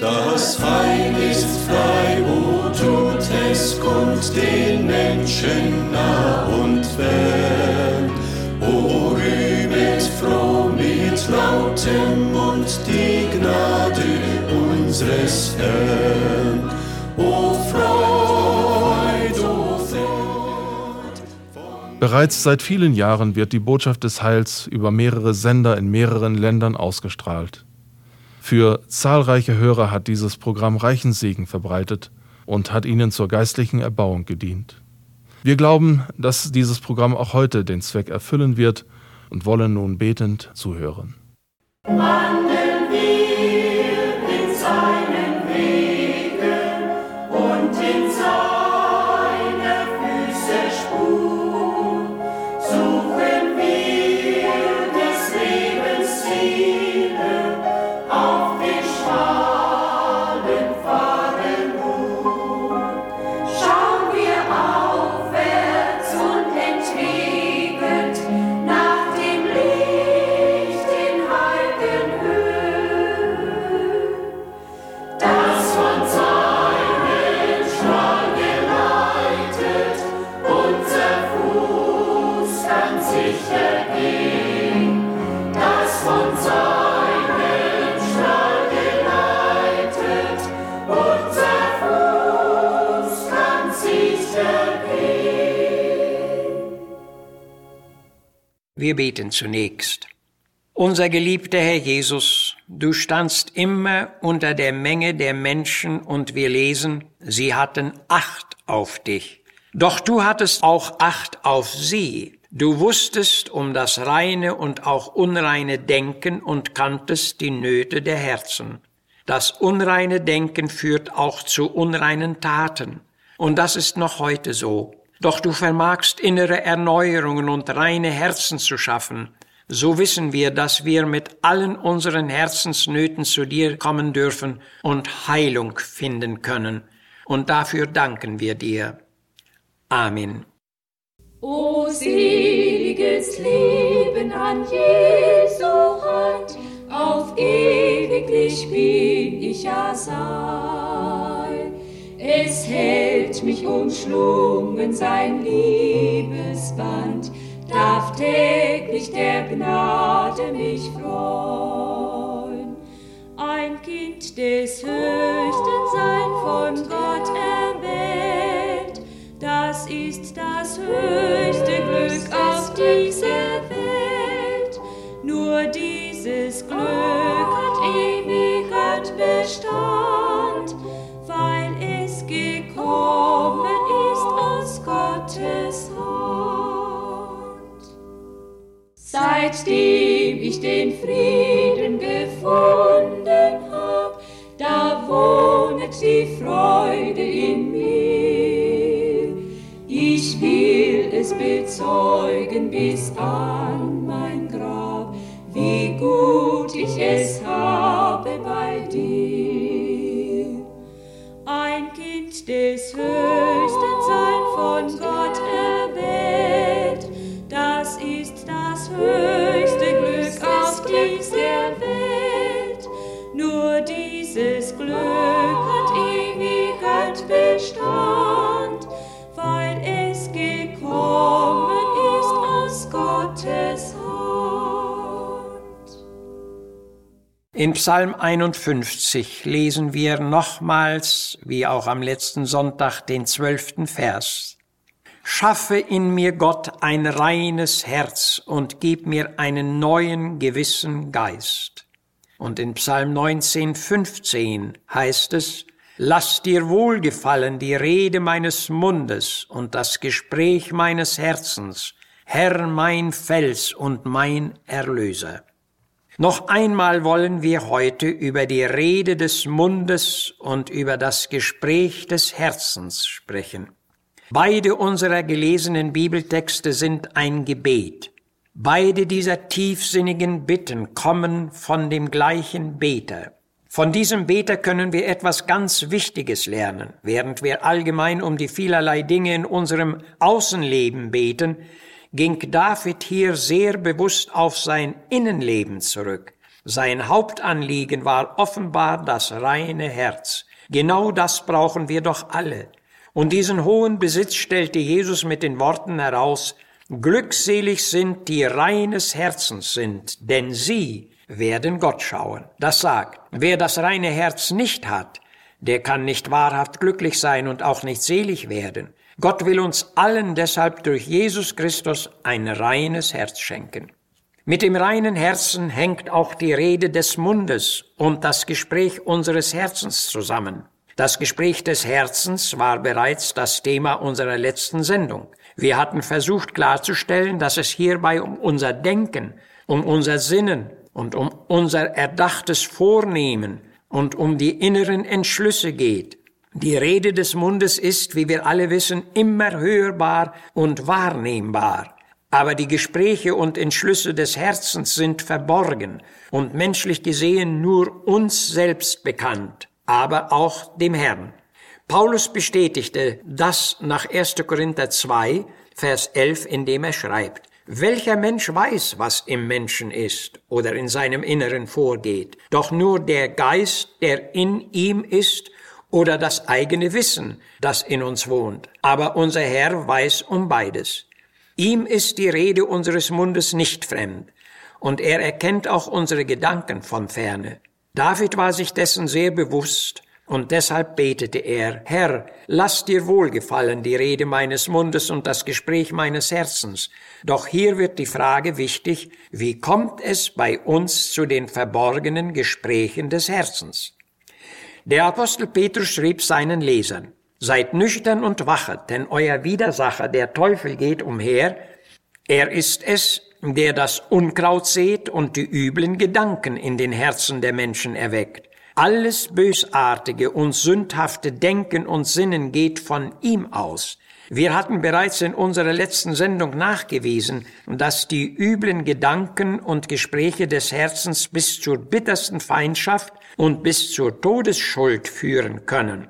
Das Heil ist frei, wo tut es kund den Menschen nah und fern. O rühmet froh mit lautem Mund die Gnade unseres Herrn. O Freud, o Freud. Bereits seit vielen Jahren wird die Botschaft des Heils über mehrere Sender in mehreren Ländern ausgestrahlt. Für zahlreiche Hörer hat dieses Programm reichen Segen verbreitet und hat ihnen zur geistlichen Erbauung gedient. Wir glauben, dass dieses Programm auch heute den Zweck erfüllen wird und wollen nun betend zuhören. Amen. Wir beten zunächst. Unser geliebter Herr Jesus, du standst immer unter der Menge der Menschen und wir lesen, sie hatten Acht auf dich. Doch du hattest auch Acht auf sie. Du wusstest um das reine und auch unreine Denken und kanntest die Nöte der Herzen. Das unreine Denken führt auch zu unreinen Taten. Und das ist noch heute so. Doch du vermagst innere Erneuerungen und reine Herzen zu schaffen. So wissen wir, dass wir mit allen unseren Herzensnöten zu dir kommen dürfen und Heilung finden können. Und dafür danken wir dir. Amen. O seliges Leben an Jesu Hand, auf ewiglich bin ich ja. Es hält mich umschlungen sein Liebesband, darf täglich der Gnade mich freuen. Ein Kind des Höchsten sein von Gott erwählt, das ist das höchste Glück auf dieser Welt. Nur dieses Glück hat ewig Bestand Seitdem ich den Frieden gefunden hab, da wohnet die Freude in mir. Ich will es bezeugen bis an mein Grab, wie gut ich es habe In Psalm 51 lesen wir nochmals, wie auch am letzten Sonntag, den zwölften Vers. Schaffe in mir Gott ein reines Herz und gib mir einen neuen gewissen Geist. Und in Psalm 19, 15 heißt es, Lass dir wohlgefallen die Rede meines Mundes und das Gespräch meines Herzens, Herr mein Fels und mein Erlöser. Noch einmal wollen wir heute über die Rede des Mundes und über das Gespräch des Herzens sprechen. Beide unserer gelesenen Bibeltexte sind ein Gebet. Beide dieser tiefsinnigen Bitten kommen von dem gleichen Beter. Von diesem Beter können wir etwas ganz Wichtiges lernen. Während wir allgemein um die vielerlei Dinge in unserem Außenleben beten, ging David hier sehr bewusst auf sein Innenleben zurück. Sein Hauptanliegen war offenbar das reine Herz. Genau das brauchen wir doch alle. Und diesen hohen Besitz stellte Jesus mit den Worten heraus, Glückselig sind, die reines Herzens sind, denn sie werden Gott schauen. Das sagt, wer das reine Herz nicht hat, der kann nicht wahrhaft glücklich sein und auch nicht selig werden. Gott will uns allen deshalb durch Jesus Christus ein reines Herz schenken. Mit dem reinen Herzen hängt auch die Rede des Mundes und das Gespräch unseres Herzens zusammen. Das Gespräch des Herzens war bereits das Thema unserer letzten Sendung. Wir hatten versucht klarzustellen, dass es hierbei um unser Denken, um unser Sinnen und um unser erdachtes Vornehmen und um die inneren Entschlüsse geht. Die Rede des Mundes ist, wie wir alle wissen, immer hörbar und wahrnehmbar. Aber die Gespräche und Entschlüsse des Herzens sind verborgen und menschlich gesehen nur uns selbst bekannt, aber auch dem Herrn. Paulus bestätigte das nach 1. Korinther 2, Vers 11, indem er schreibt, welcher Mensch weiß, was im Menschen ist oder in seinem Inneren vorgeht? Doch nur der Geist, der in ihm ist, oder das eigene Wissen, das in uns wohnt. Aber unser Herr weiß um beides. Ihm ist die Rede unseres Mundes nicht fremd, und er erkennt auch unsere Gedanken von ferne. David war sich dessen sehr bewusst, und deshalb betete er, Herr, lass dir wohlgefallen die Rede meines Mundes und das Gespräch meines Herzens. Doch hier wird die Frage wichtig, wie kommt es bei uns zu den verborgenen Gesprächen des Herzens? Der Apostel Petrus schrieb seinen Lesern, Seid nüchtern und wachet, denn euer Widersacher, der Teufel, geht umher. Er ist es, der das Unkraut sät und die üblen Gedanken in den Herzen der Menschen erweckt. Alles Bösartige und sündhafte Denken und Sinnen geht von ihm aus. Wir hatten bereits in unserer letzten Sendung nachgewiesen, dass die üblen Gedanken und Gespräche des Herzens bis zur bittersten Feindschaft und bis zur Todesschuld führen können.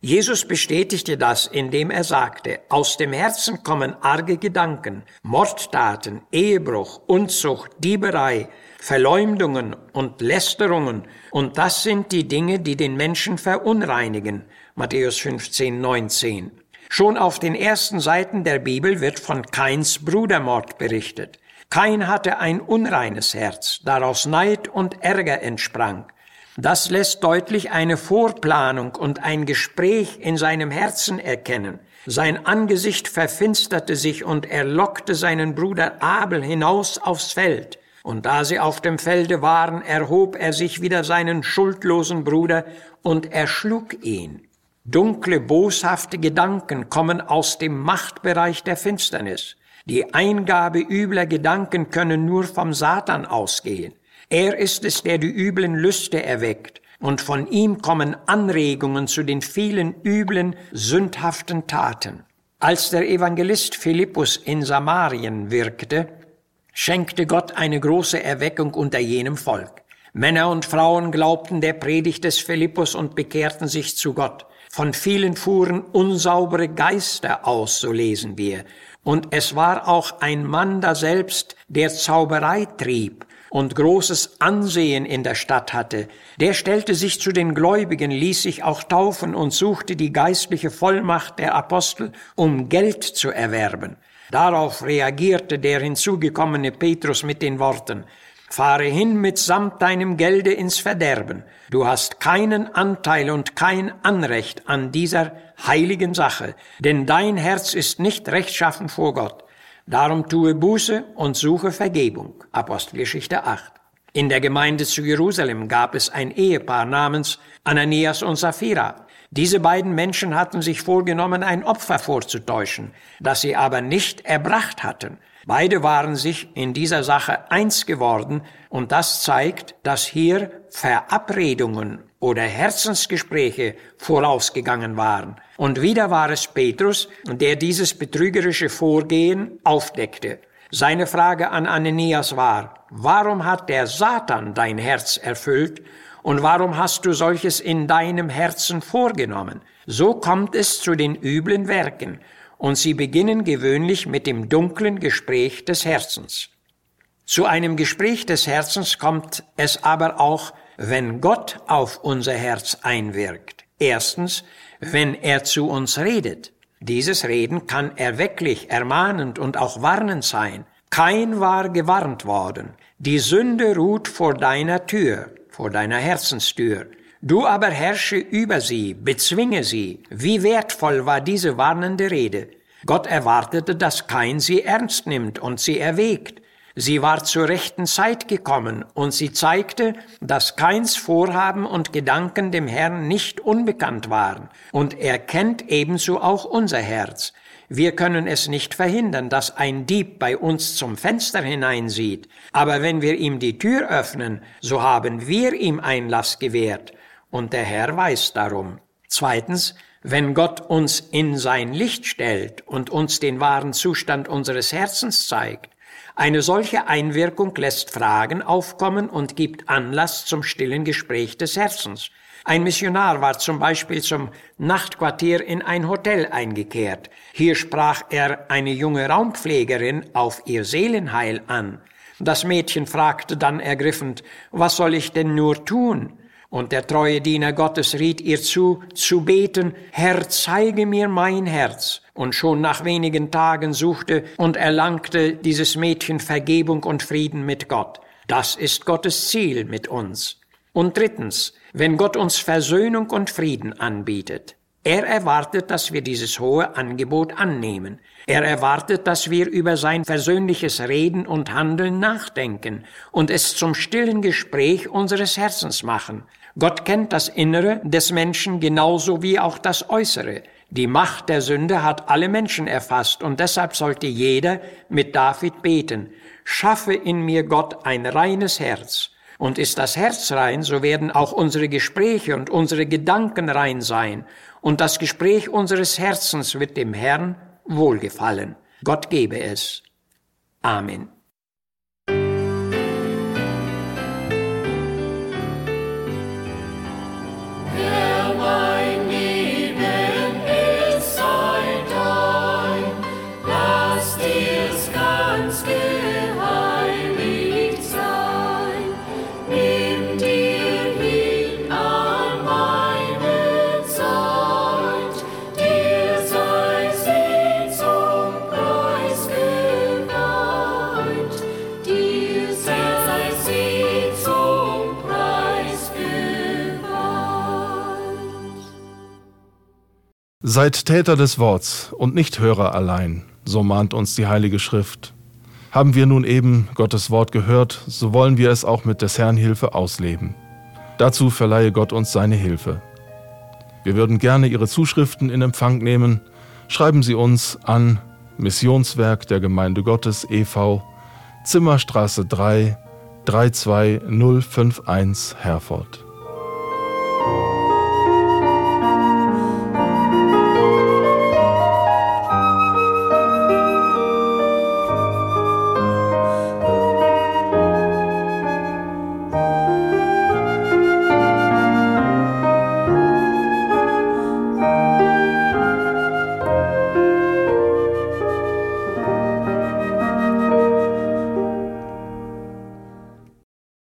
Jesus bestätigte das, indem er sagte, aus dem Herzen kommen arge Gedanken, Mordtaten, Ehebruch, Unzucht, Dieberei, Verleumdungen und Lästerungen, und das sind die Dinge, die den Menschen verunreinigen. Matthäus 15, 19. Schon auf den ersten Seiten der Bibel wird von Kains Brudermord berichtet. Kain hatte ein unreines Herz, daraus Neid und Ärger entsprang. Das lässt deutlich eine Vorplanung und ein Gespräch in seinem Herzen erkennen. Sein Angesicht verfinsterte sich und er lockte seinen Bruder Abel hinaus aufs Feld. Und da sie auf dem Felde waren, erhob er sich wieder seinen schuldlosen Bruder und erschlug ihn. Dunkle, boshafte Gedanken kommen aus dem Machtbereich der Finsternis. Die Eingabe übler Gedanken können nur vom Satan ausgehen. Er ist es, der die üblen Lüste erweckt, und von ihm kommen Anregungen zu den vielen üblen, sündhaften Taten. Als der Evangelist Philippus in Samarien wirkte, schenkte Gott eine große Erweckung unter jenem Volk. Männer und Frauen glaubten der Predigt des Philippus und bekehrten sich zu Gott. Von vielen fuhren unsaubere Geister aus, so lesen wir. Und es war auch ein Mann daselbst, der Zauberei trieb und großes Ansehen in der Stadt hatte. Der stellte sich zu den Gläubigen, ließ sich auch taufen und suchte die geistliche Vollmacht der Apostel, um Geld zu erwerben. Darauf reagierte der hinzugekommene Petrus mit den Worten, Fahre hin mitsamt deinem Gelde ins Verderben. Du hast keinen Anteil und kein Anrecht an dieser heiligen Sache, denn dein Herz ist nicht rechtschaffen vor Gott. Darum tue Buße und suche Vergebung. Apostelgeschichte 8. In der Gemeinde zu Jerusalem gab es ein Ehepaar namens Ananias und Sapphira. Diese beiden Menschen hatten sich vorgenommen, ein Opfer vorzutäuschen, das sie aber nicht erbracht hatten. Beide waren sich in dieser Sache eins geworden und das zeigt, dass hier Verabredungen oder Herzensgespräche vorausgegangen waren. Und wieder war es Petrus, der dieses betrügerische Vorgehen aufdeckte. Seine Frage an Ananias war, warum hat der Satan dein Herz erfüllt und warum hast du solches in deinem Herzen vorgenommen? So kommt es zu den üblen Werken, und sie beginnen gewöhnlich mit dem dunklen Gespräch des Herzens. Zu einem Gespräch des Herzens kommt es aber auch, wenn Gott auf unser Herz einwirkt. Erstens, wenn er zu uns redet. Dieses Reden kann erwecklich, ermahnend und auch warnend sein. Kein war gewarnt worden. Die Sünde ruht vor deiner Tür, vor deiner Herzenstür. Du aber herrsche über sie, bezwinge sie. Wie wertvoll war diese warnende Rede. Gott erwartete, dass kein sie ernst nimmt und sie erwägt. Sie war zur rechten Zeit gekommen und sie zeigte, dass keins Vorhaben und Gedanken dem Herrn nicht unbekannt waren und er kennt ebenso auch unser Herz. Wir können es nicht verhindern, dass ein Dieb bei uns zum Fenster hineinsieht, aber wenn wir ihm die Tür öffnen, so haben wir ihm Einlass gewährt und der Herr weiß darum. Zweitens, wenn Gott uns in sein Licht stellt und uns den wahren Zustand unseres Herzens zeigt, eine solche Einwirkung lässt Fragen aufkommen und gibt Anlass zum stillen Gespräch des Herzens. Ein Missionar war zum Beispiel zum Nachtquartier in ein Hotel eingekehrt. Hier sprach er eine junge Raumpflegerin auf ihr Seelenheil an. Das Mädchen fragte dann ergriffend, was soll ich denn nur tun? Und der treue Diener Gottes riet ihr zu, zu beten, Herr, zeige mir mein Herz. Und schon nach wenigen Tagen suchte und erlangte dieses Mädchen Vergebung und Frieden mit Gott. Das ist Gottes Ziel mit uns. Und drittens, wenn Gott uns Versöhnung und Frieden anbietet, er erwartet, dass wir dieses hohe Angebot annehmen. Er erwartet, dass wir über sein persönliches Reden und Handeln nachdenken und es zum stillen Gespräch unseres Herzens machen. Gott kennt das Innere des Menschen genauso wie auch das Äußere. Die Macht der Sünde hat alle Menschen erfasst und deshalb sollte jeder mit David beten. Schaffe in mir Gott ein reines Herz. Und ist das Herz rein, so werden auch unsere Gespräche und unsere Gedanken rein sein und das Gespräch unseres Herzens wird dem Herrn wohlgefallen. Gott gebe es. Amen. Seid Täter des Worts und nicht Hörer allein, so mahnt uns die Heilige Schrift. Haben wir nun eben Gottes Wort gehört, so wollen wir es auch mit des Herrn Hilfe ausleben. Dazu verleihe Gott uns seine Hilfe. Wir würden gerne Ihre Zuschriften in Empfang nehmen. Schreiben Sie uns an Missionswerk der Gemeinde Gottes e.V., Zimmerstraße 3, 32051 Herford.